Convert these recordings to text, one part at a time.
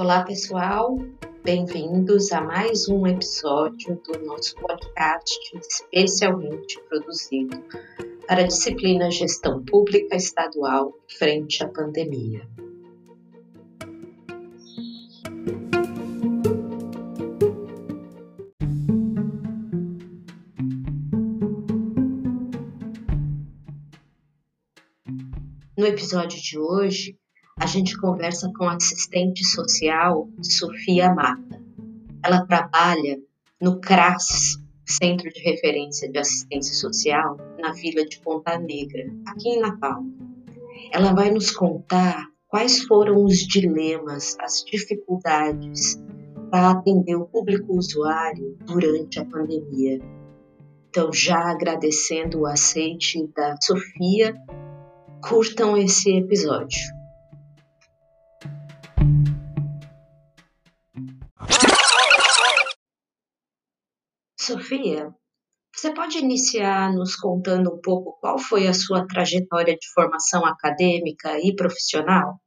Olá, pessoal. Bem-vindos a mais um episódio do nosso podcast especialmente produzido para a disciplina Gestão Pública Estadual frente à pandemia. No episódio de hoje, a gente conversa com a assistente social Sofia Mata. Ela trabalha no CRAS, Centro de Referência de Assistência Social, na Vila de Ponta Negra, aqui em Natal. Ela vai nos contar quais foram os dilemas, as dificuldades para atender o público usuário durante a pandemia. Então, já agradecendo o aceite da Sofia curtam esse episódio. Sofia, você pode iniciar nos contando um pouco qual foi a sua trajetória de formação acadêmica e profissional?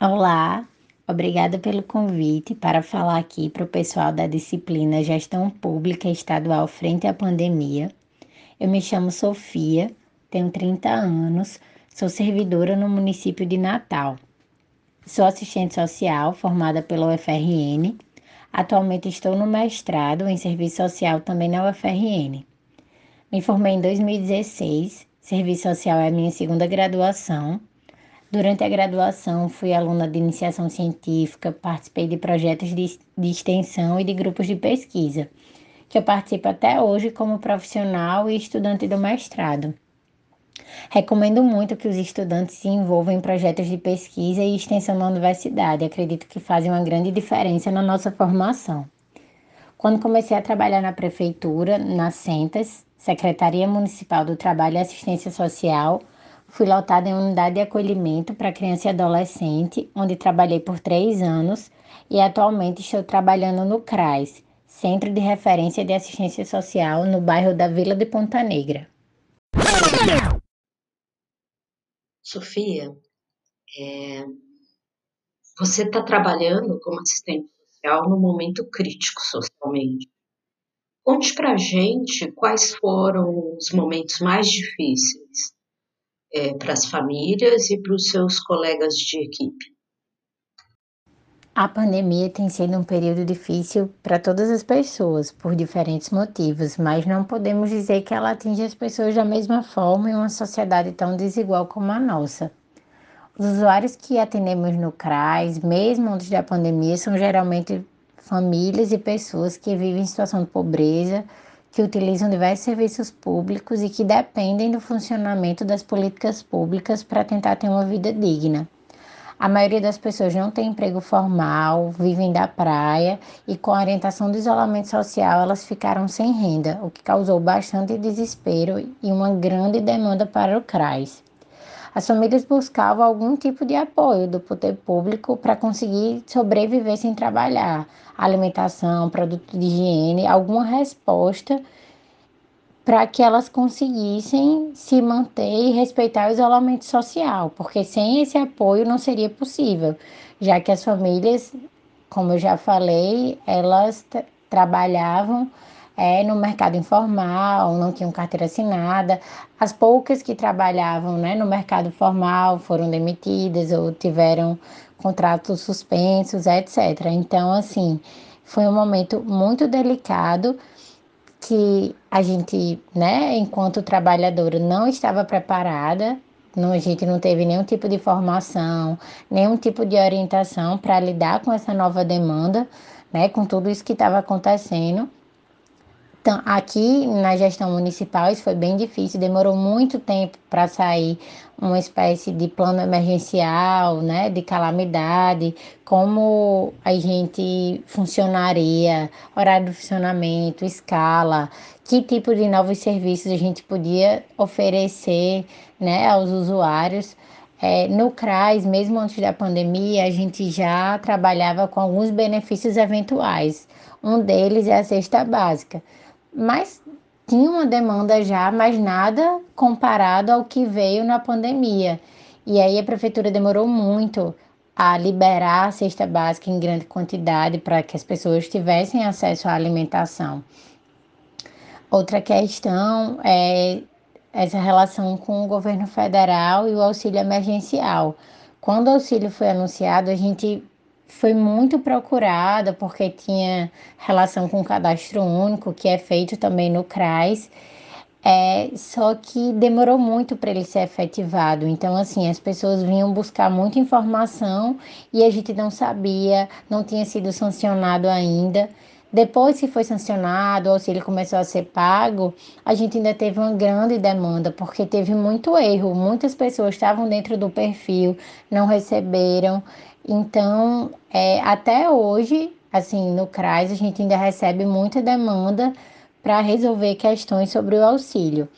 Olá, obrigada pelo convite para falar aqui para o pessoal da disciplina Gestão Pública Estadual Frente à Pandemia eu me chamo Sofia, tenho 30 anos, sou servidora no município de Natal. Sou assistente social formada pela UFRN. Atualmente estou no mestrado em serviço social também na UFRN. Me formei em 2016. Serviço social é a minha segunda graduação. Durante a graduação, fui aluna de iniciação científica, participei de projetos de, de extensão e de grupos de pesquisa que eu participo até hoje como profissional e estudante do mestrado. Recomendo muito que os estudantes se envolvam em projetos de pesquisa e extensão na universidade. Acredito que fazem uma grande diferença na nossa formação. Quando comecei a trabalhar na prefeitura, na Centas, Secretaria Municipal do Trabalho e Assistência Social, fui lotada em unidade de acolhimento para criança e adolescente, onde trabalhei por três anos e atualmente estou trabalhando no CRAS, Centro de Referência de Assistência Social no bairro da Vila de Ponta Negra. Sofia, é, você está trabalhando como assistente social num momento crítico socialmente. Conte para gente quais foram os momentos mais difíceis é, para as famílias e para os seus colegas de equipe. A pandemia tem sido um período difícil para todas as pessoas, por diferentes motivos, mas não podemos dizer que ela atinge as pessoas da mesma forma em uma sociedade tão desigual como a nossa. Os usuários que atendemos no CRAS, mesmo antes da pandemia, são geralmente famílias e pessoas que vivem em situação de pobreza, que utilizam diversos serviços públicos e que dependem do funcionamento das políticas públicas para tentar ter uma vida digna. A maioria das pessoas não tem emprego formal, vivem da praia e com a orientação do isolamento social elas ficaram sem renda, o que causou bastante desespero e uma grande demanda para o CRAS. As famílias buscavam algum tipo de apoio do poder público para conseguir sobreviver sem trabalhar, alimentação, produto de higiene, alguma resposta para que elas conseguissem se manter e respeitar o isolamento social, porque sem esse apoio não seria possível, já que as famílias, como eu já falei, elas trabalhavam é, no mercado informal, não tinham carteira assinada. As poucas que trabalhavam né, no mercado formal foram demitidas ou tiveram contratos suspensos, etc. Então, assim, foi um momento muito delicado que a gente, né, enquanto trabalhadora, não estava preparada, não, a gente não teve nenhum tipo de formação, nenhum tipo de orientação para lidar com essa nova demanda, né, com tudo isso que estava acontecendo. Então, aqui na gestão municipal isso foi bem difícil, demorou muito tempo para sair uma espécie de plano emergencial, né, de calamidade, como a gente funcionaria, horário de funcionamento, escala, que tipo de novos serviços a gente podia oferecer, né, aos usuários. É, no CRAS, mesmo antes da pandemia, a gente já trabalhava com alguns benefícios eventuais. Um deles é a cesta básica mas tinha uma demanda já, mas nada comparado ao que veio na pandemia. E aí a prefeitura demorou muito a liberar a cesta básica em grande quantidade para que as pessoas tivessem acesso à alimentação. Outra questão é essa relação com o governo federal e o auxílio emergencial. Quando o auxílio foi anunciado, a gente foi muito procurada porque tinha relação com o cadastro único, que é feito também no CRAS. É, só que demorou muito para ele ser efetivado. Então, assim, as pessoas vinham buscar muita informação e a gente não sabia, não tinha sido sancionado ainda. Depois que foi sancionado, o auxílio começou a ser pago, a gente ainda teve uma grande demanda, porque teve muito erro. Muitas pessoas estavam dentro do perfil, não receberam. Então, é, até hoje, assim, no CRAS, a gente ainda recebe muita demanda para resolver questões sobre o auxílio.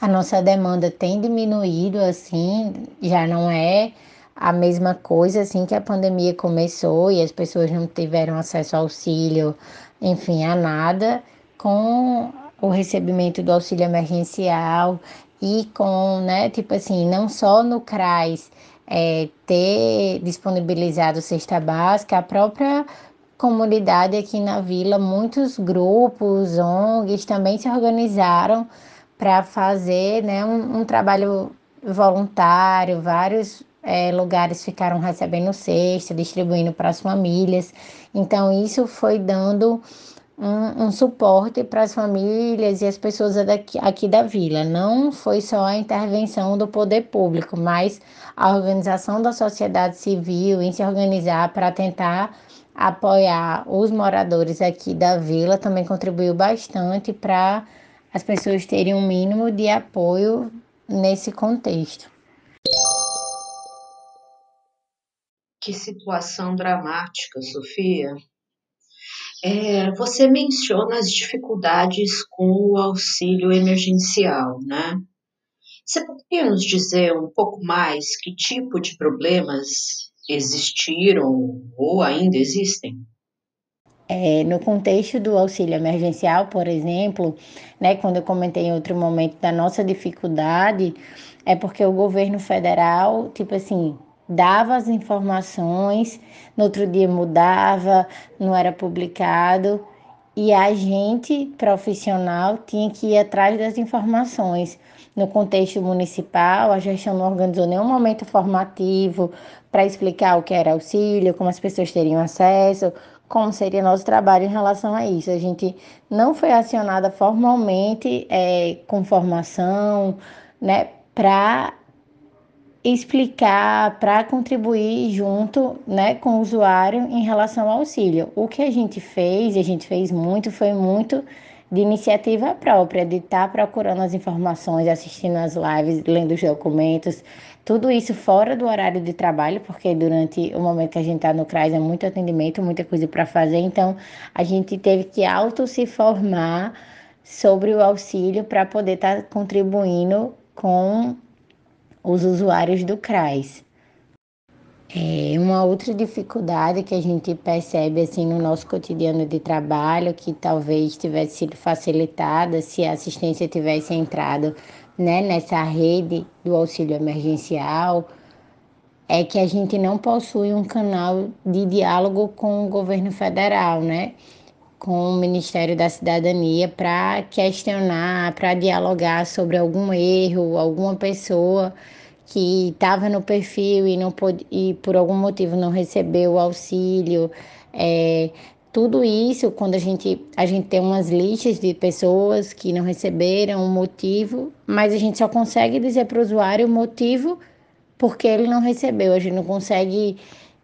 A nossa demanda tem diminuído, assim, já não é a mesma coisa assim que a pandemia começou e as pessoas não tiveram acesso ao auxílio, enfim, a nada, com o recebimento do auxílio emergencial e com, né, tipo assim, não só no CRAS é, ter disponibilizado cesta básica, a própria comunidade aqui na vila, muitos grupos, ONGs também se organizaram para fazer né, um, um trabalho voluntário, vários é, lugares ficaram recebendo cesta, distribuindo para as famílias. Então, isso foi dando um, um suporte para as famílias e as pessoas daqui, aqui da vila. Não foi só a intervenção do poder público, mas a organização da sociedade civil em se organizar para tentar apoiar os moradores aqui da vila também contribuiu bastante para as pessoas terem um mínimo de apoio nesse contexto. Que situação dramática, Sofia. É, você menciona as dificuldades com o auxílio emergencial, né? Você poderia nos dizer um pouco mais que tipo de problemas existiram ou ainda existem? É, no contexto do auxílio emergencial, por exemplo, né, quando eu comentei em outro momento da nossa dificuldade, é porque o governo federal, tipo assim, dava as informações, no outro dia mudava, não era publicado, e a gente, profissional, tinha que ir atrás das informações. No contexto municipal, a gestão não organizou nenhum momento formativo para explicar o que era auxílio, como as pessoas teriam acesso, como seria nosso trabalho em relação a isso. A gente não foi acionada formalmente é, com formação, né, para explicar, para contribuir junto né, com o usuário em relação ao auxílio. O que a gente fez, e a gente fez muito, foi muito de iniciativa própria, de estar tá procurando as informações, assistindo as lives, lendo os documentos, tudo isso fora do horário de trabalho, porque durante o momento que a gente está no CRAS é muito atendimento, muita coisa para fazer, então a gente teve que auto se formar sobre o auxílio para poder estar tá contribuindo com os usuários do CRAS. É uma outra dificuldade que a gente percebe assim no nosso cotidiano de trabalho, que talvez tivesse sido facilitada se a assistência tivesse entrado né, nessa rede do auxílio emergencial, é que a gente não possui um canal de diálogo com o governo federal, né? Com o Ministério da Cidadania para questionar, para dialogar sobre algum erro, alguma pessoa que estava no perfil e, não pôde, e por algum motivo não recebeu o auxílio. É, tudo isso, quando a gente, a gente tem umas listas de pessoas que não receberam o motivo, mas a gente só consegue dizer para o usuário o motivo porque ele não recebeu. A gente não consegue,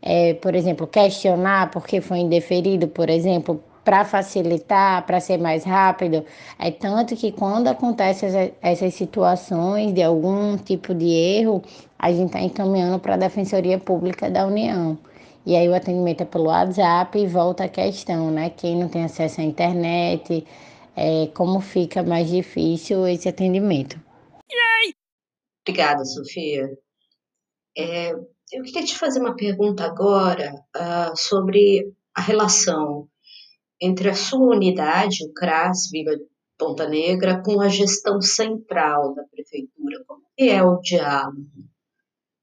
é, por exemplo, questionar porque foi indeferido, por exemplo, para facilitar, para ser mais rápido. É tanto que quando acontece essas situações de algum tipo de erro, a gente está encaminhando para a Defensoria Pública da União. E aí o atendimento é pelo WhatsApp e volta a questão, né? Quem não tem acesso à internet, é, como fica mais difícil esse atendimento. Obrigada, Sofia. É, eu queria te fazer uma pergunta agora uh, sobre a relação entre a sua unidade, o CRAS Vila Ponta Negra, com a gestão central da prefeitura? Como é o diálogo?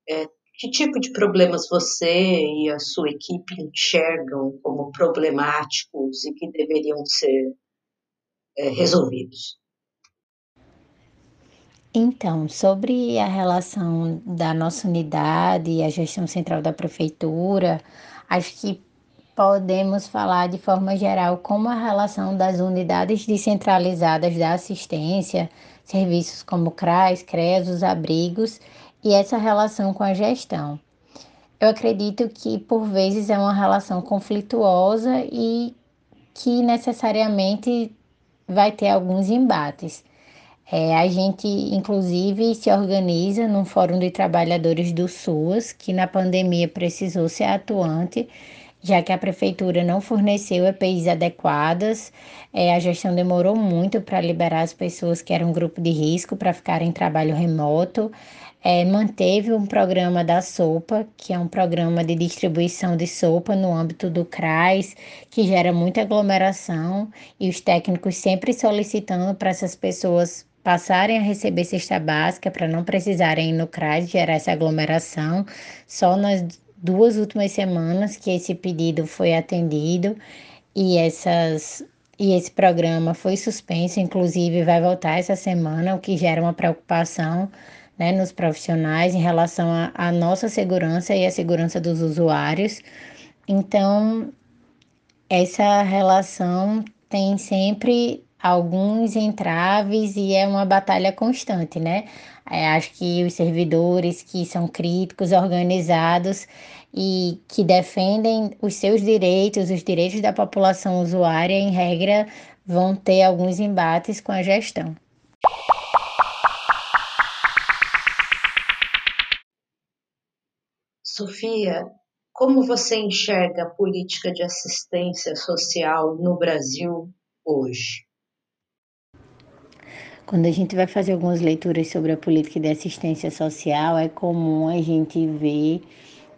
é, que tipo de problemas você e a sua equipe enxergam como problemáticos e que deveriam ser é, resolvidos? Então, sobre a relação da nossa unidade e a gestão central da prefeitura, acho que podemos falar de forma geral como a relação das unidades descentralizadas da assistência, serviços como CRAS, CREAS, os abrigos e essa relação com a gestão. Eu acredito que por vezes é uma relação conflituosa e que necessariamente vai ter alguns embates. É, a gente, inclusive, se organiza num Fórum de Trabalhadores do SUAS, que na pandemia precisou ser atuante, já que a prefeitura não forneceu EPIs adequadas, é, a gestão demorou muito para liberar as pessoas que eram grupo de risco para ficarem em trabalho remoto. É, manteve um programa da sopa, que é um programa de distribuição de sopa no âmbito do CRAS, que gera muita aglomeração, e os técnicos sempre solicitando para essas pessoas passarem a receber cesta básica para não precisarem ir no CRAS gerar essa aglomeração. Só nas duas últimas semanas que esse pedido foi atendido e essas e esse programa foi suspenso, inclusive vai voltar essa semana, o que gera uma preocupação né, nos profissionais em relação à nossa segurança e à segurança dos usuários. Então, essa relação tem sempre alguns entraves e é uma batalha constante, né? É, acho que os servidores que são críticos, organizados e que defendem os seus direitos, os direitos da população usuária, em regra, vão ter alguns embates com a gestão. Sofia, como você enxerga a política de assistência social no Brasil hoje? Quando a gente vai fazer algumas leituras sobre a política de assistência social, é comum a gente ver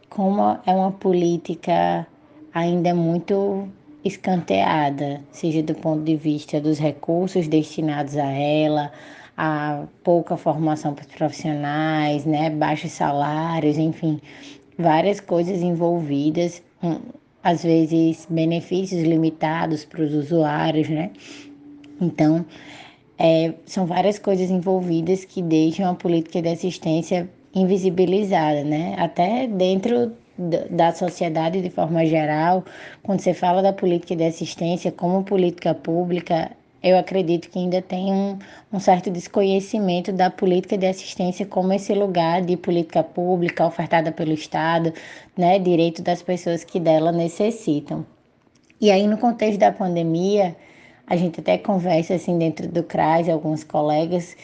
como é uma política ainda muito escanteada, seja do ponto de vista dos recursos destinados a ela, a pouca formação para os profissionais, né, baixos salários, enfim, várias coisas envolvidas, às vezes benefícios limitados para os usuários, né? Então, é, são várias coisas envolvidas que deixam a política de assistência invisibilizada, né? Até dentro da sociedade de forma geral, quando você fala da política de assistência como política pública, eu acredito que ainda tem um, um, certo desconhecimento da política de assistência como esse lugar de política pública ofertada pelo Estado, né, direito das pessoas que dela necessitam. E aí, no contexto da pandemia, a gente até conversa assim dentro do CRAS, alguns colegas,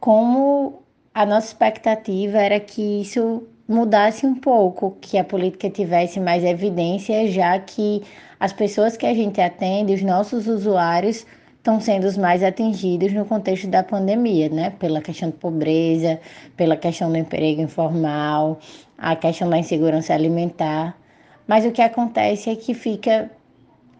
como a nossa expectativa era que isso mudasse um pouco, que a política tivesse mais evidência, já que as pessoas que a gente atende, os nossos usuários, estão sendo os mais atingidos no contexto da pandemia, né? Pela questão de pobreza, pela questão do emprego informal, a questão da insegurança alimentar. Mas o que acontece é que fica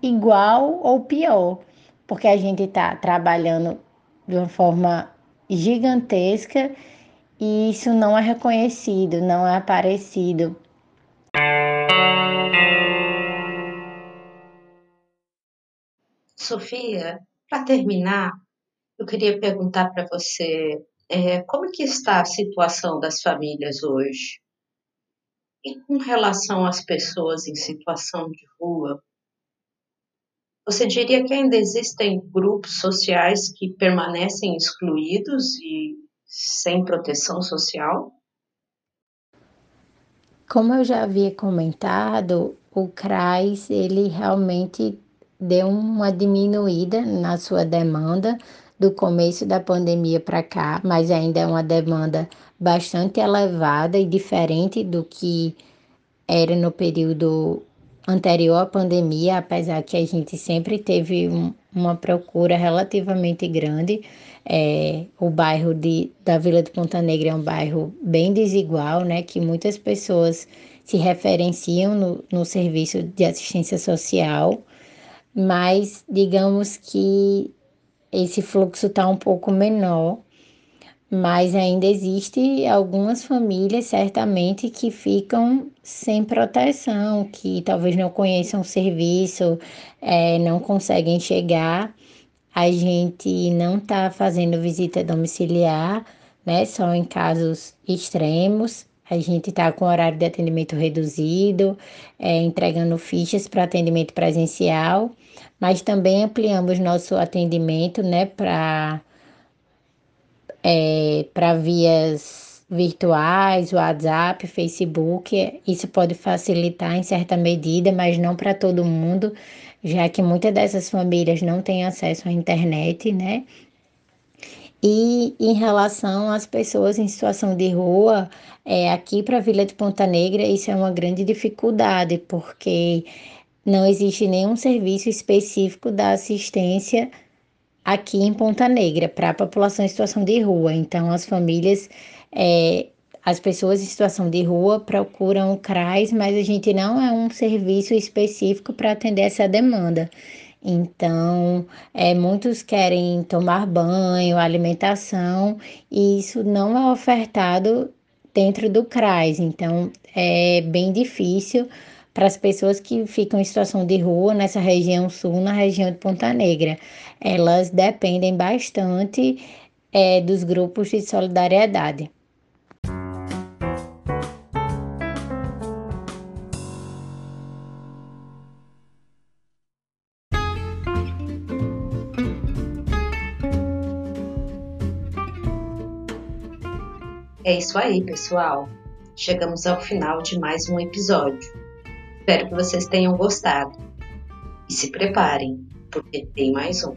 igual ou pior porque a gente está trabalhando de uma forma gigantesca e isso não é reconhecido, não é aparecido. Sofia, para terminar, eu queria perguntar para você é, como que está a situação das famílias hoje? E com relação às pessoas em situação de rua, você diria que ainda existem grupos sociais que permanecem excluídos e sem proteção social? Como eu já havia comentado, o CRAS ele realmente deu uma diminuída na sua demanda do começo da pandemia para cá, mas ainda é uma demanda bastante elevada e diferente do que era no período anterior à pandemia, apesar que a gente sempre teve um, uma procura relativamente grande. É, o bairro de, da Vila de Ponta Negra é um bairro bem desigual, né? Que muitas pessoas se referenciam no, no serviço de assistência social, mas digamos que esse fluxo está um pouco menor. Mas ainda existe algumas famílias certamente que ficam sem proteção, que talvez não conheçam o serviço, é, não conseguem chegar. A gente não está fazendo visita domiciliar, né? Só em casos extremos. A gente está com horário de atendimento reduzido, é, entregando fichas para atendimento presencial, mas também ampliamos nosso atendimento, né, para é, para vias virtuais, WhatsApp, Facebook. Isso pode facilitar em certa medida, mas não para todo mundo, já que muitas dessas famílias não têm acesso à internet, né? E em relação às pessoas em situação de rua, é, aqui para a Vila de Ponta Negra, isso é uma grande dificuldade, porque não existe nenhum serviço específico da assistência aqui em Ponta Negra para a população em situação de rua. Então, as famílias, é, as pessoas em situação de rua procuram o CRAS, mas a gente não é um serviço específico para atender essa demanda. Então, é, muitos querem tomar banho, alimentação, e isso não é ofertado dentro do CRAS. Então, é bem difícil para as pessoas que ficam em situação de rua nessa região sul, na região de Ponta Negra. Elas dependem bastante é, dos grupos de solidariedade. É isso aí, pessoal. Chegamos ao final de mais um episódio. Espero que vocês tenham gostado. E se preparem, porque tem mais um.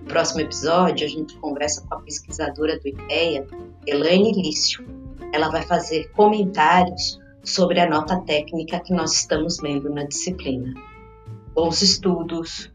No próximo episódio, a gente conversa com a pesquisadora do IPEA, Elaine Lício. Ela vai fazer comentários sobre a nota técnica que nós estamos lendo na disciplina. Bons estudos!